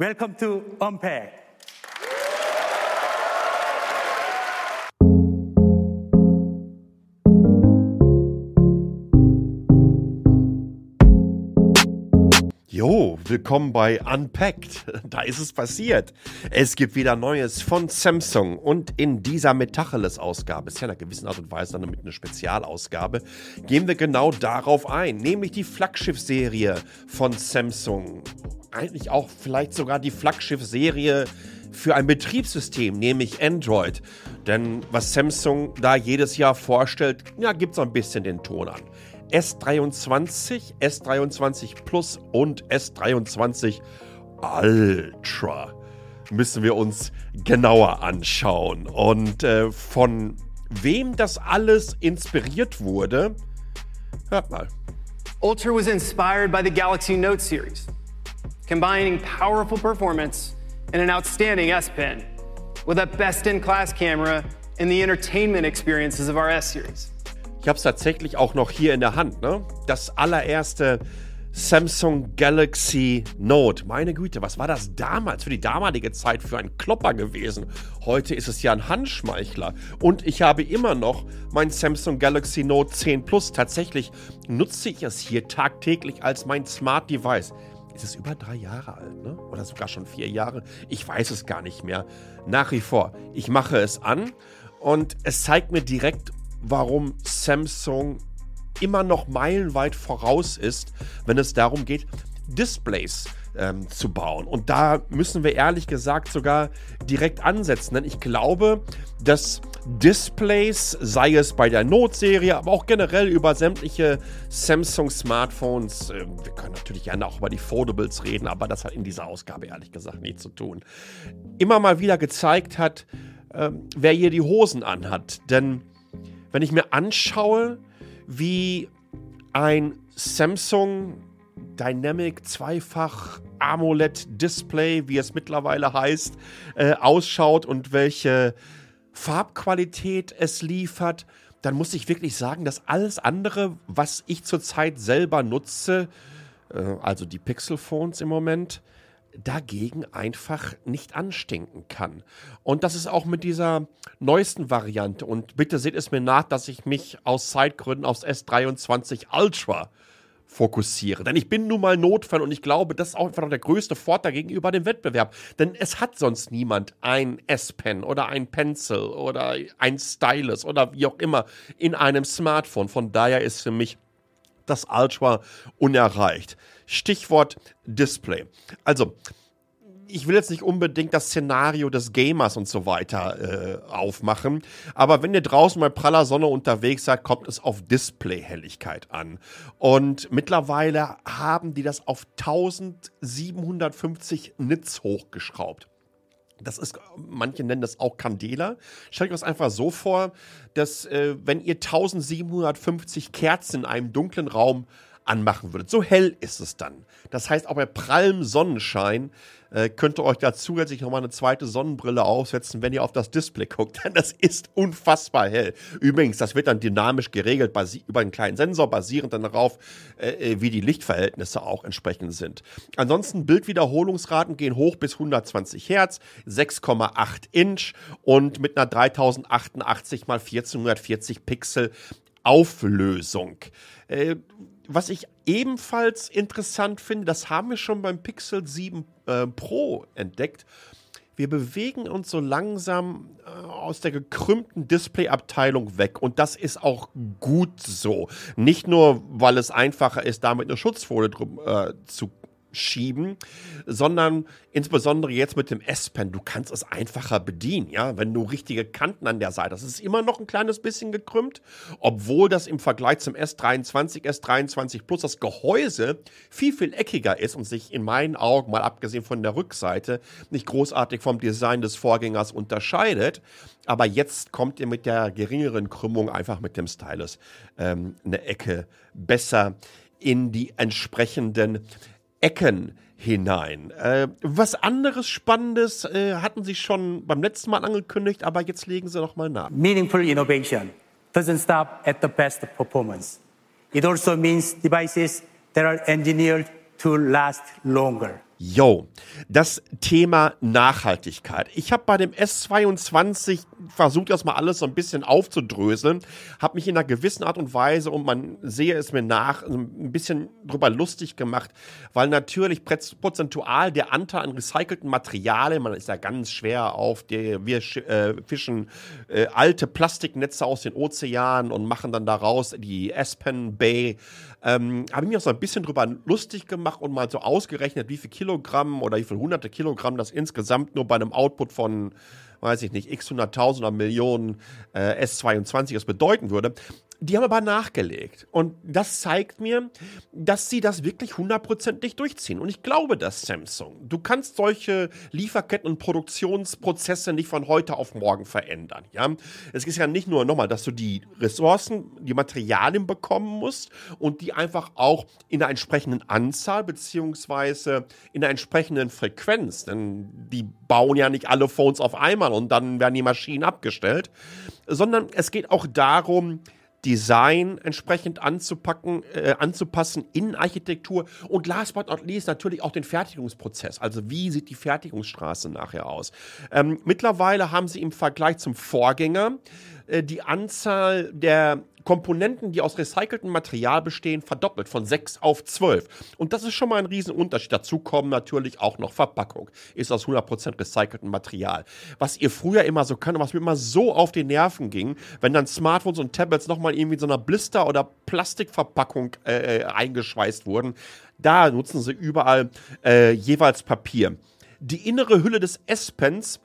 Welcome to Unpack. Jo, willkommen bei Unpacked. Da ist es passiert. Es gibt wieder Neues von Samsung und in dieser Metacheles-Ausgabe, ist ja in einer gewissen Art und Weise dann mit einer Spezialausgabe, gehen wir genau darauf ein, nämlich die Flaggschiff-Serie von Samsung. Eigentlich auch vielleicht sogar die Flaggschiff-Serie für ein Betriebssystem, nämlich Android. Denn was Samsung da jedes Jahr vorstellt, ja, gibt so ein bisschen den Ton an. S23, S23 Plus und S23 Ultra müssen wir uns genauer anschauen. Und äh, von wem das alles inspiriert wurde, hört mal. Ultra was inspired by the Galaxy Note series, combining powerful performance and an outstanding S Pen with a best in class camera and the entertainment experiences of our S series. Ich habe es tatsächlich auch noch hier in der Hand. Ne? Das allererste Samsung Galaxy Note. Meine Güte, was war das damals für die damalige Zeit für ein Klopper gewesen? Heute ist es ja ein Handschmeichler. Und ich habe immer noch mein Samsung Galaxy Note 10 Plus. Tatsächlich nutze ich es hier tagtäglich als mein Smart Device. Ist es über drei Jahre alt, ne? Oder sogar schon vier Jahre? Ich weiß es gar nicht mehr. Nach wie vor. Ich mache es an und es zeigt mir direkt, warum Samsung immer noch meilenweit voraus ist, wenn es darum geht, Displays ähm, zu bauen. Und da müssen wir ehrlich gesagt sogar direkt ansetzen, denn ich glaube, dass Displays, sei es bei der Note-Serie, aber auch generell über sämtliche Samsung-Smartphones, äh, wir können natürlich gerne auch über die Foldables reden, aber das hat in dieser Ausgabe ehrlich gesagt nichts zu tun, immer mal wieder gezeigt hat, äh, wer hier die Hosen anhat. Denn wenn ich mir anschaue, wie ein Samsung Dynamic Zweifach AMOLED Display, wie es mittlerweile heißt, äh, ausschaut und welche Farbqualität es liefert, dann muss ich wirklich sagen, dass alles andere, was ich zurzeit selber nutze, äh, also die Pixel Phones im Moment, dagegen einfach nicht anstinken kann. Und das ist auch mit dieser neuesten Variante. Und bitte seht es mir nach, dass ich mich aus Zeitgründen aufs S23 Ultra fokussiere. Denn ich bin nun mal Notfall und ich glaube, das ist auch einfach noch der größte Vorteil gegenüber dem Wettbewerb. Denn es hat sonst niemand ein S-Pen oder ein Pencil oder ein Stylus oder wie auch immer in einem Smartphone. Von daher ist für mich das Ultra unerreicht. Stichwort Display. Also, ich will jetzt nicht unbedingt das Szenario des Gamers und so weiter äh, aufmachen, aber wenn ihr draußen bei praller Sonne unterwegs seid, kommt es auf Display-Helligkeit an. Und mittlerweile haben die das auf 1750 Nits hochgeschraubt. Das ist, manche nennen das auch Candela. Stellt euch das einfach so vor, dass äh, wenn ihr 1750 Kerzen in einem dunklen Raum anmachen würdet. So hell ist es dann. Das heißt, auch bei prallem Sonnenschein äh, könnt ihr euch da zusätzlich nochmal eine zweite Sonnenbrille aufsetzen, wenn ihr auf das Display guckt. Denn das ist unfassbar hell. Übrigens, das wird dann dynamisch geregelt über einen kleinen Sensor, basierend dann darauf, äh, äh wie die Lichtverhältnisse auch entsprechend sind. Ansonsten Bildwiederholungsraten gehen hoch bis 120 Hertz, 6,8 Inch und mit einer 3088 x 1440 Pixel Auflösung. Äh, was ich ebenfalls interessant finde, das haben wir schon beim Pixel 7 äh, Pro entdeckt. Wir bewegen uns so langsam äh, aus der gekrümmten Displayabteilung weg. Und das ist auch gut so. Nicht nur, weil es einfacher ist, damit eine Schutzfolie drum äh, zu schieben, sondern insbesondere jetzt mit dem S-Pen, du kannst es einfacher bedienen, ja, wenn du richtige Kanten an der Seite hast. Es ist immer noch ein kleines bisschen gekrümmt, obwohl das im Vergleich zum S23, S23 Plus das Gehäuse viel, viel eckiger ist und sich in meinen Augen, mal abgesehen von der Rückseite, nicht großartig vom Design des Vorgängers unterscheidet. Aber jetzt kommt ihr mit der geringeren Krümmung einfach mit dem Stylus ähm, eine Ecke besser in die entsprechenden Ecken hinein. Äh, was anderes Spannendes äh, hatten Sie schon beim letzten Mal angekündigt, aber jetzt legen Sie noch mal nach. Meaningful innovation doesn't stop at the best performance. It also means devices that are engineered to last longer. Yo, das Thema Nachhaltigkeit. Ich habe bei dem S22 versucht, das mal alles so ein bisschen aufzudröseln, habe mich in einer gewissen Art und Weise, und man sehe es mir nach, ein bisschen drüber lustig gemacht, weil natürlich prozentual der Anteil an recycelten Materialien, man ist ja ganz schwer auf, der, wir äh, fischen äh, alte Plastiknetze aus den Ozeanen und machen dann daraus die Aspen Bay. Ähm, habe ich mir auch so ein bisschen drüber lustig gemacht und mal so ausgerechnet, wie viel Kilogramm oder wie viel hunderte Kilogramm das insgesamt nur bei einem Output von weiß ich nicht, x hunderttausender Millionen äh, S22 es bedeuten würde. Die haben aber nachgelegt. Und das zeigt mir, dass sie das wirklich hundertprozentig durchziehen. Und ich glaube das Samsung. Du kannst solche Lieferketten und Produktionsprozesse nicht von heute auf morgen verändern. Ja? Es ist ja nicht nur nochmal, dass du die Ressourcen, die Materialien bekommen musst und die einfach auch in der entsprechenden Anzahl beziehungsweise in der entsprechenden Frequenz. Denn die bauen ja nicht alle Phones auf einmal und dann werden die Maschinen abgestellt. Sondern es geht auch darum, Design entsprechend anzupacken, äh, anzupassen, Innenarchitektur und last but not least natürlich auch den Fertigungsprozess. Also wie sieht die Fertigungsstraße nachher aus? Ähm, mittlerweile haben sie im Vergleich zum Vorgänger äh, die Anzahl der Komponenten, die aus recyceltem Material bestehen, verdoppelt von 6 auf 12. Und das ist schon mal ein Riesenunterschied. Dazu kommen natürlich auch noch Verpackung. Ist aus 100% recyceltem Material. Was ihr früher immer so könnt, was mir immer so auf die Nerven ging, wenn dann Smartphones und Tablets nochmal irgendwie in so einer Blister- oder Plastikverpackung äh, äh, eingeschweißt wurden, da nutzen sie überall äh, jeweils Papier. Die innere Hülle des S-Pens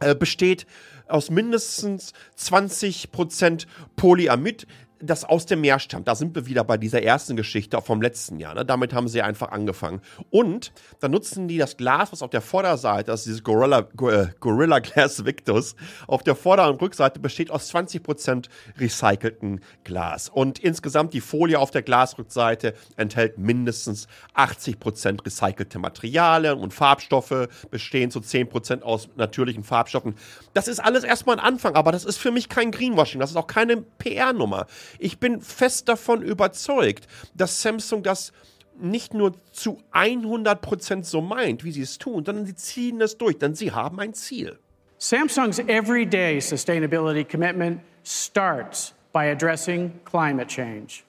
äh, besteht aus mindestens 20% Polyamid, das aus dem Meer stammt. Da sind wir wieder bei dieser ersten Geschichte vom letzten Jahr. Ne? Damit haben sie einfach angefangen. Und dann nutzen die das Glas, was auf der Vorderseite, ist dieses Gorilla, äh, Gorilla Glass Victus, auf der Vorder- und Rückseite besteht aus 20% recycelten Glas. Und insgesamt die Folie auf der Glasrückseite enthält mindestens 80% recycelte Materialien und Farbstoffe bestehen zu 10% aus natürlichen Farbstoffen. Das ist alles erstmal ein Anfang, aber das ist für mich kein Greenwashing. Das ist auch keine PR-Nummer. Ich bin fest davon überzeugt, dass Samsung das nicht nur zu 100% so meint, wie sie es tun, sondern sie ziehen es durch, denn sie haben ein Ziel. Samsung's everyday sustainability commitment starts by addressing climate change.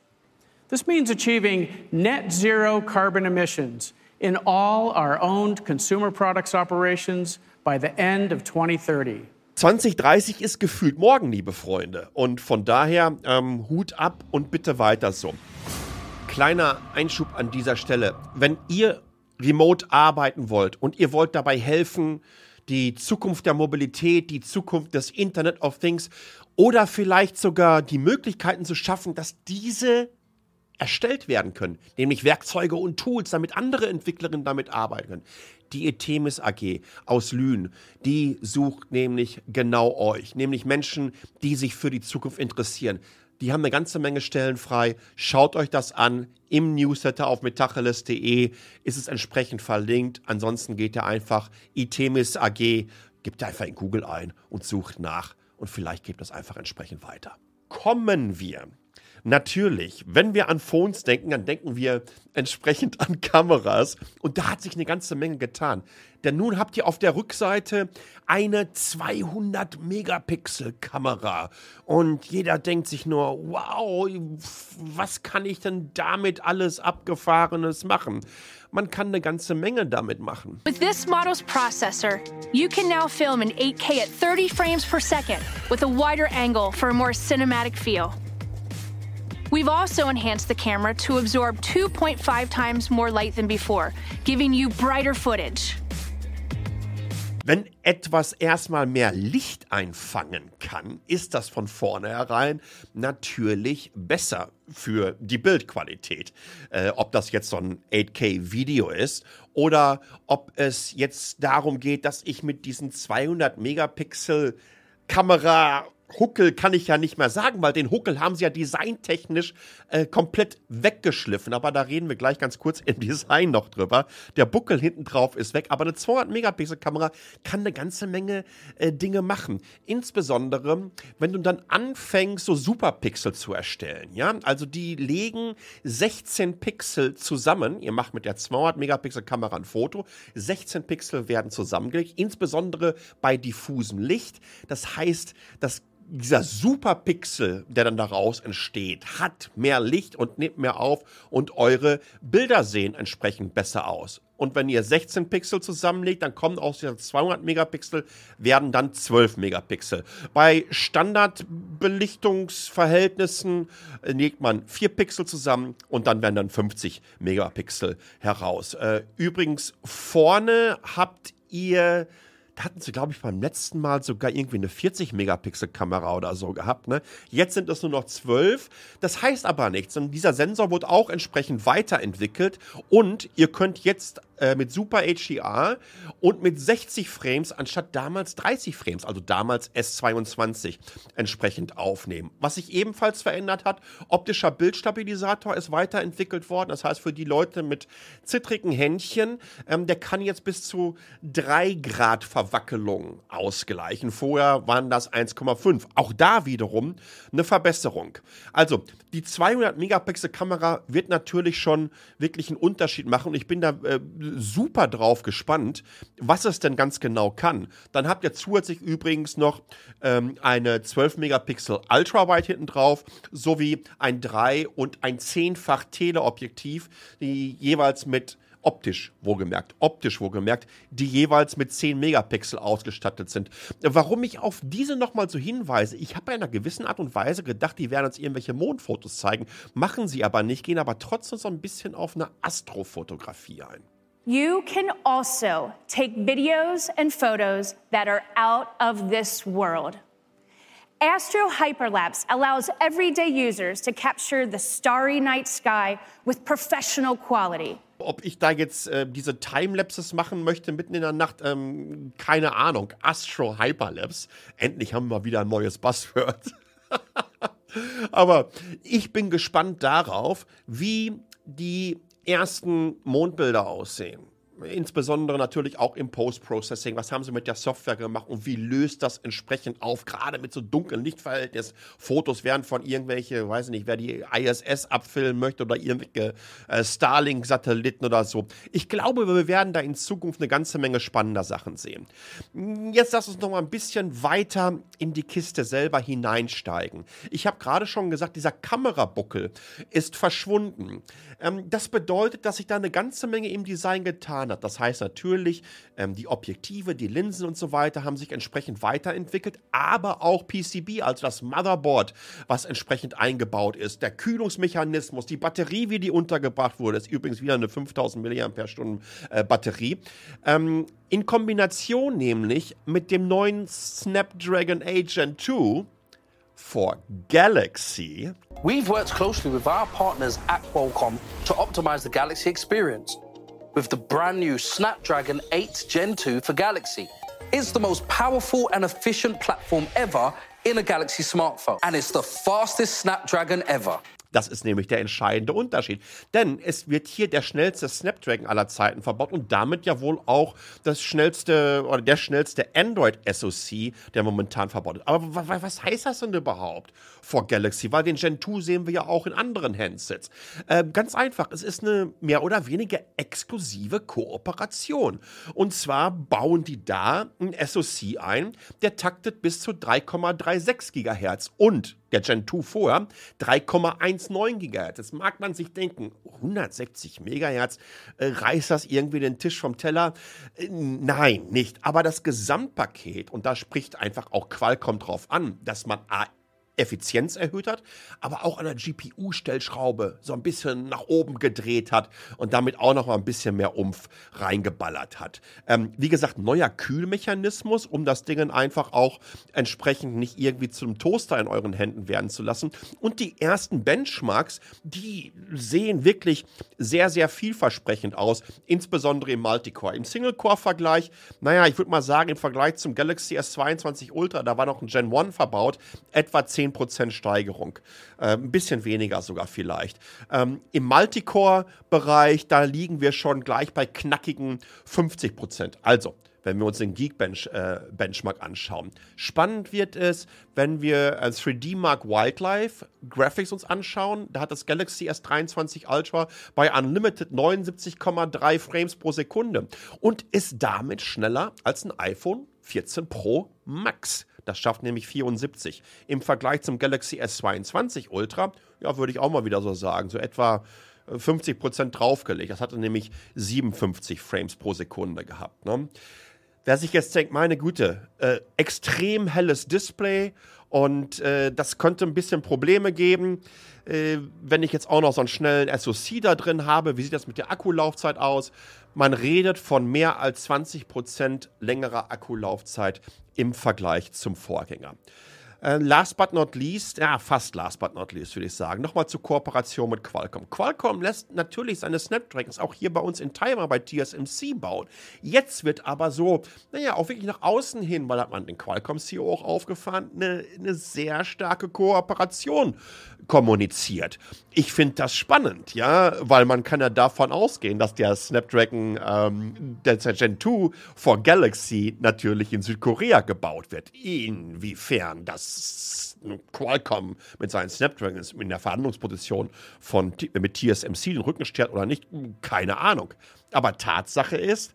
This means achieving net zero carbon emissions in all our owned consumer products operations by the end of 2030. 2030 ist gefühlt morgen, liebe Freunde. Und von daher ähm, Hut ab und bitte weiter so. Kleiner Einschub an dieser Stelle. Wenn ihr remote arbeiten wollt und ihr wollt dabei helfen, die Zukunft der Mobilität, die Zukunft des Internet of Things oder vielleicht sogar die Möglichkeiten zu schaffen, dass diese erstellt werden können, nämlich Werkzeuge und Tools, damit andere Entwicklerinnen damit arbeiten können. Die Etemis AG aus Lünen, die sucht nämlich genau euch, nämlich Menschen, die sich für die Zukunft interessieren. Die haben eine ganze Menge Stellen frei. Schaut euch das an. Im Newsletter auf metacheles.de ist es entsprechend verlinkt. Ansonsten geht ihr einfach Itemis AG, gebt einfach in Google ein und sucht nach. Und vielleicht gebt das einfach entsprechend weiter. Kommen wir Natürlich, wenn wir an Phones denken, dann denken wir entsprechend an Kameras. Und da hat sich eine ganze Menge getan. Denn nun habt ihr auf der Rückseite eine 200 Megapixel Kamera. Und jeder denkt sich nur, wow, was kann ich denn damit alles Abgefahrenes machen? Man kann eine ganze Menge damit machen. With this model's processor, you can now film in 8K at 30 frames per second with a wider angle for a more cinematic feel. We've also enhanced the camera to absorb 2.5 times more light than before, giving you brighter footage. Wenn etwas erstmal mehr Licht einfangen kann, ist das von vornherein natürlich besser für die Bildqualität. Äh, ob das jetzt so ein 8K-Video ist oder ob es jetzt darum geht, dass ich mit diesen 200 Megapixel Kamera Huckel kann ich ja nicht mehr sagen, weil den Huckel haben sie ja designtechnisch äh, komplett weggeschliffen. Aber da reden wir gleich ganz kurz im Design noch drüber. Der Buckel hinten drauf ist weg, aber eine 200-Megapixel-Kamera kann eine ganze Menge äh, Dinge machen. Insbesondere, wenn du dann anfängst, so Superpixel zu erstellen. Ja, also die legen 16 Pixel zusammen. Ihr macht mit der 200-Megapixel-Kamera ein Foto. 16 Pixel werden zusammengelegt, insbesondere bei diffusem Licht. Das heißt, das dieser Superpixel, der dann daraus entsteht, hat mehr Licht und nimmt mehr auf und eure Bilder sehen entsprechend besser aus. Und wenn ihr 16 Pixel zusammenlegt, dann kommen aus den 200 Megapixel, werden dann 12 Megapixel. Bei Standardbelichtungsverhältnissen legt man 4 Pixel zusammen und dann werden dann 50 Megapixel heraus. Äh, übrigens, vorne habt ihr hatten sie, glaube ich, beim letzten Mal sogar irgendwie eine 40-Megapixel-Kamera oder so gehabt. Ne? Jetzt sind es nur noch 12. Das heißt aber nichts. Und dieser Sensor wurde auch entsprechend weiterentwickelt. Und ihr könnt jetzt äh, mit Super HDR und mit 60 Frames anstatt damals 30 Frames, also damals S22, entsprechend aufnehmen. Was sich ebenfalls verändert hat, optischer Bildstabilisator ist weiterentwickelt worden. Das heißt, für die Leute mit zittrigen Händchen, ähm, der kann jetzt bis zu 3 Grad Verwackelung ausgleichen. Vorher waren das 1,5. Auch da wiederum eine Verbesserung. Also, die 200 Megapixel Kamera wird natürlich schon wirklich einen Unterschied machen und ich bin da äh, super drauf gespannt, was es denn ganz genau kann. Dann habt ihr zusätzlich übrigens noch ähm, eine 12 Megapixel Ultrawide hinten drauf, sowie ein 3 und ein 10-fach Teleobjektiv, die jeweils mit optisch wohlgemerkt, optisch wohlgemerkt, die jeweils mit 10 Megapixel ausgestattet sind. Warum ich auf diese nochmal so hinweise, ich habe in einer gewissen Art und Weise gedacht, die werden uns irgendwelche Mondfotos zeigen, machen sie aber nicht, gehen aber trotzdem so ein bisschen auf eine Astrofotografie ein. You can also take videos and photos that are out of this world. Astro Hyperlapse allows everyday users to capture the starry night sky with professional quality. Ob ich da jetzt äh, diese Timelapses machen möchte mitten in der Nacht, ähm, keine Ahnung. Astro Hyperlapse. Endlich haben wir wieder ein neues Buzzword. Aber ich bin gespannt darauf, wie die ersten Mondbilder aussehen insbesondere natürlich auch im Post-Processing. Was haben sie mit der Software gemacht und wie löst das entsprechend auf? Gerade mit so dunklen Lichtverhältnissen. Fotos werden von irgendwelche, weiß nicht, wer die ISS abfilmen möchte oder irgendwelche äh, Starlink-Satelliten oder so. Ich glaube, wir werden da in Zukunft eine ganze Menge spannender Sachen sehen. Jetzt lass uns noch mal ein bisschen weiter in die Kiste selber hineinsteigen. Ich habe gerade schon gesagt, dieser Kamerabuckel ist verschwunden. Ähm, das bedeutet, dass sich da eine ganze Menge im Design getan hat. Das heißt natürlich, ähm, die Objektive, die Linsen und so weiter haben sich entsprechend weiterentwickelt, aber auch PCB, also das Motherboard, was entsprechend eingebaut ist, der Kühlungsmechanismus, die Batterie, wie die untergebracht wurde, ist übrigens wieder eine 5000 mAh äh, Batterie. Ähm, in Kombination nämlich mit dem neuen Snapdragon 8 Gen 2 for Galaxy. We've worked closely with our partners at Qualcomm to optimize the Galaxy experience with the brand new Snapdragon 8 Gen 2 for Galaxy. It's the most powerful and efficient platform ever in a Galaxy smartphone, and it's the fastest Snapdragon ever. Das ist nämlich der entscheidende Unterschied. Denn es wird hier der schnellste Snapdragon aller Zeiten verbaut und damit ja wohl auch das schnellste oder der schnellste Android-SoC, der momentan verbaut ist. Aber was heißt das denn überhaupt vor Galaxy? Weil den Gen 2 sehen wir ja auch in anderen Handsets. Äh, ganz einfach, es ist eine mehr oder weniger exklusive Kooperation. Und zwar bauen die da ein SoC ein, der taktet bis zu 3,36 GHz und der Gen 2 vorher 3,19 GHz. Jetzt mag man sich denken, 160 MHz, äh, reißt das irgendwie den Tisch vom Teller? Äh, nein, nicht. Aber das Gesamtpaket, und da spricht einfach auch Qualcomm drauf an, dass man A, Effizienz erhöht hat, aber auch an der GPU-Stellschraube so ein bisschen nach oben gedreht hat und damit auch noch mal ein bisschen mehr Umf reingeballert hat. Ähm, wie gesagt, neuer Kühlmechanismus, um das Ding einfach auch entsprechend nicht irgendwie zum Toaster in euren Händen werden zu lassen. Und die ersten Benchmarks, die sehen wirklich sehr, sehr vielversprechend aus, insbesondere im Multicore. Im Single-Core-Vergleich, naja, ich würde mal sagen, im Vergleich zum Galaxy S22 Ultra, da war noch ein Gen 1 verbaut, etwa 10 10% Steigerung. Äh, ein bisschen weniger sogar vielleicht. Ähm, Im Multicore-Bereich, da liegen wir schon gleich bei knackigen 50%. Also, wenn wir uns den Geek-Benchmark äh, anschauen. Spannend wird es, wenn wir äh, 3D Mark Wildlife Graphics uns anschauen. Da hat das Galaxy S23 Ultra bei Unlimited 79,3 Frames pro Sekunde und ist damit schneller als ein iPhone 14 Pro Max. Das schafft nämlich 74. Im Vergleich zum Galaxy S22 Ultra, ja, würde ich auch mal wieder so sagen, so etwa 50% äh, draufgelegt. Das hatte nämlich 57 Frames pro Sekunde gehabt. Ne? Wer sich jetzt denkt, meine Güte, äh, extrem helles Display und äh, das könnte ein bisschen Probleme geben, äh, wenn ich jetzt auch noch so einen schnellen SoC da drin habe. Wie sieht das mit der Akkulaufzeit aus? Man redet von mehr als 20% längerer Akkulaufzeit im Vergleich zum Vorgänger. Äh, last but not least, ja, fast last but not least, würde ich sagen, nochmal zur Kooperation mit Qualcomm. Qualcomm lässt natürlich seine Snapdragons auch hier bei uns in Taiwan bei TSMC bauen. Jetzt wird aber so, naja, auch wirklich nach außen hin, weil hat man den Qualcomm-CEO auch aufgefahren, eine, eine sehr starke Kooperation kommuniziert. Ich finde das spannend, ja, weil man kann ja davon ausgehen, dass der Snapdragon, ähm, der Gen 2 for Galaxy natürlich in Südkorea gebaut wird. Inwiefern das Qualcomm mit seinen Snapdragons in der Verhandlungsposition von, mit TSMC den Rücken stärkt oder nicht, keine Ahnung. Aber Tatsache ist,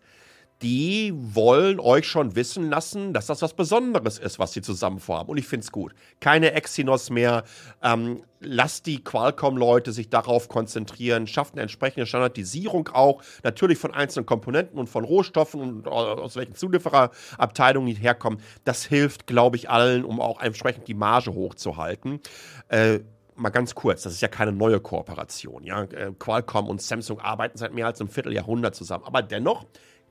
die wollen euch schon wissen lassen, dass das was Besonderes ist, was sie zusammen vorhaben. Und ich finde es gut. Keine Exynos mehr. Ähm, lasst die Qualcomm-Leute sich darauf konzentrieren. Schafft eine entsprechende Standardisierung auch. Natürlich von einzelnen Komponenten und von Rohstoffen und aus welchen Zuliefererabteilungen die herkommen. Das hilft, glaube ich, allen, um auch entsprechend die Marge hochzuhalten. Äh, mal ganz kurz, das ist ja keine neue Kooperation. Ja? Äh, Qualcomm und Samsung arbeiten seit mehr als einem Vierteljahrhundert zusammen. Aber dennoch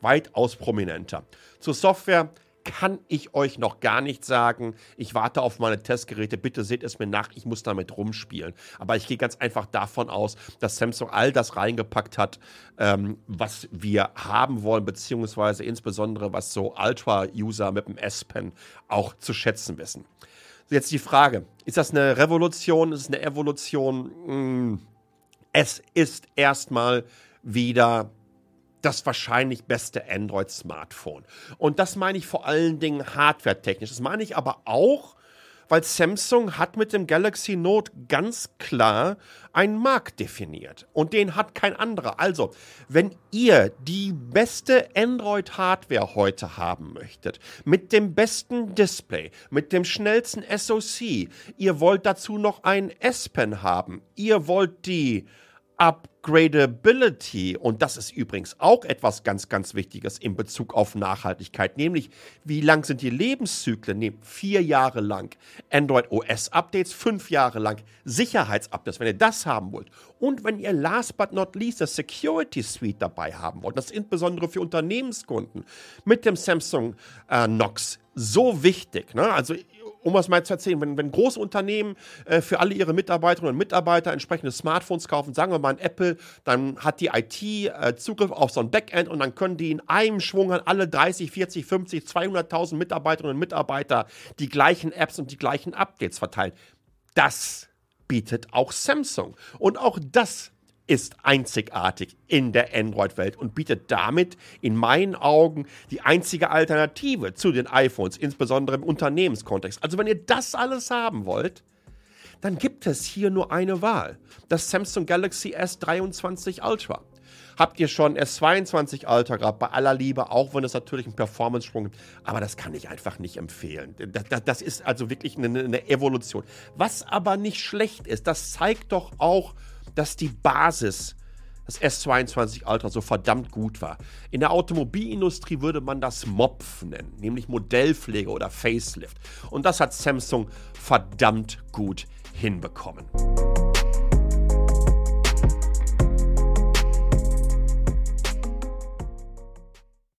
weitaus prominenter. Zur Software kann ich euch noch gar nicht sagen. Ich warte auf meine Testgeräte. Bitte seht es mir nach. Ich muss damit rumspielen. Aber ich gehe ganz einfach davon aus, dass Samsung all das reingepackt hat, ähm, was wir haben wollen, beziehungsweise insbesondere was so Ultra-User mit dem S-Pen auch zu schätzen wissen. Jetzt die Frage: Ist das eine Revolution? Ist es eine Evolution? Hm. Es ist erstmal wieder das wahrscheinlich beste Android-Smartphone. Und das meine ich vor allen Dingen hardware-technisch. Das meine ich aber auch, weil Samsung hat mit dem Galaxy Note ganz klar einen Markt definiert und den hat kein anderer. Also, wenn ihr die beste Android-Hardware heute haben möchtet, mit dem besten Display, mit dem schnellsten SoC, ihr wollt dazu noch ein S-Pen haben, ihr wollt die Upgradability. Und das ist übrigens auch etwas ganz, ganz Wichtiges in Bezug auf Nachhaltigkeit. Nämlich, wie lang sind die Lebenszyklen? Nehmt vier Jahre lang Android OS Updates, fünf Jahre lang Sicherheitsupdates, wenn ihr das haben wollt. Und wenn ihr last but not least das Security Suite dabei haben wollt, das ist insbesondere für Unternehmenskunden mit dem Samsung äh, Knox so wichtig. Ne? Also um was mal zu erzählen, wenn, wenn große Unternehmen äh, für alle ihre Mitarbeiterinnen und Mitarbeiter entsprechende Smartphones kaufen, sagen wir mal ein Apple, dann hat die IT äh, Zugriff auf so ein Backend und dann können die in einem Schwung an alle 30, 40, 50, 200.000 Mitarbeiterinnen und Mitarbeiter die gleichen Apps und die gleichen Updates verteilen. Das bietet auch Samsung. Und auch das ist einzigartig in der Android-Welt und bietet damit in meinen Augen die einzige Alternative zu den iPhones, insbesondere im Unternehmenskontext. Also wenn ihr das alles haben wollt, dann gibt es hier nur eine Wahl. Das Samsung Galaxy S23 Ultra. Habt ihr schon S22 Ultra gehabt, bei aller Liebe, auch wenn es natürlich einen Performance-Sprung gibt. Aber das kann ich einfach nicht empfehlen. Das, ist also wirklich eine Evolution. Was aber nicht schlecht ist, das zeigt doch auch, dass die Basis das S22 Ultra so verdammt gut war. In der Automobilindustrie würde man das MOPF nennen, nämlich Modellpflege oder Facelift. Und das hat Samsung verdammt gut hinbekommen.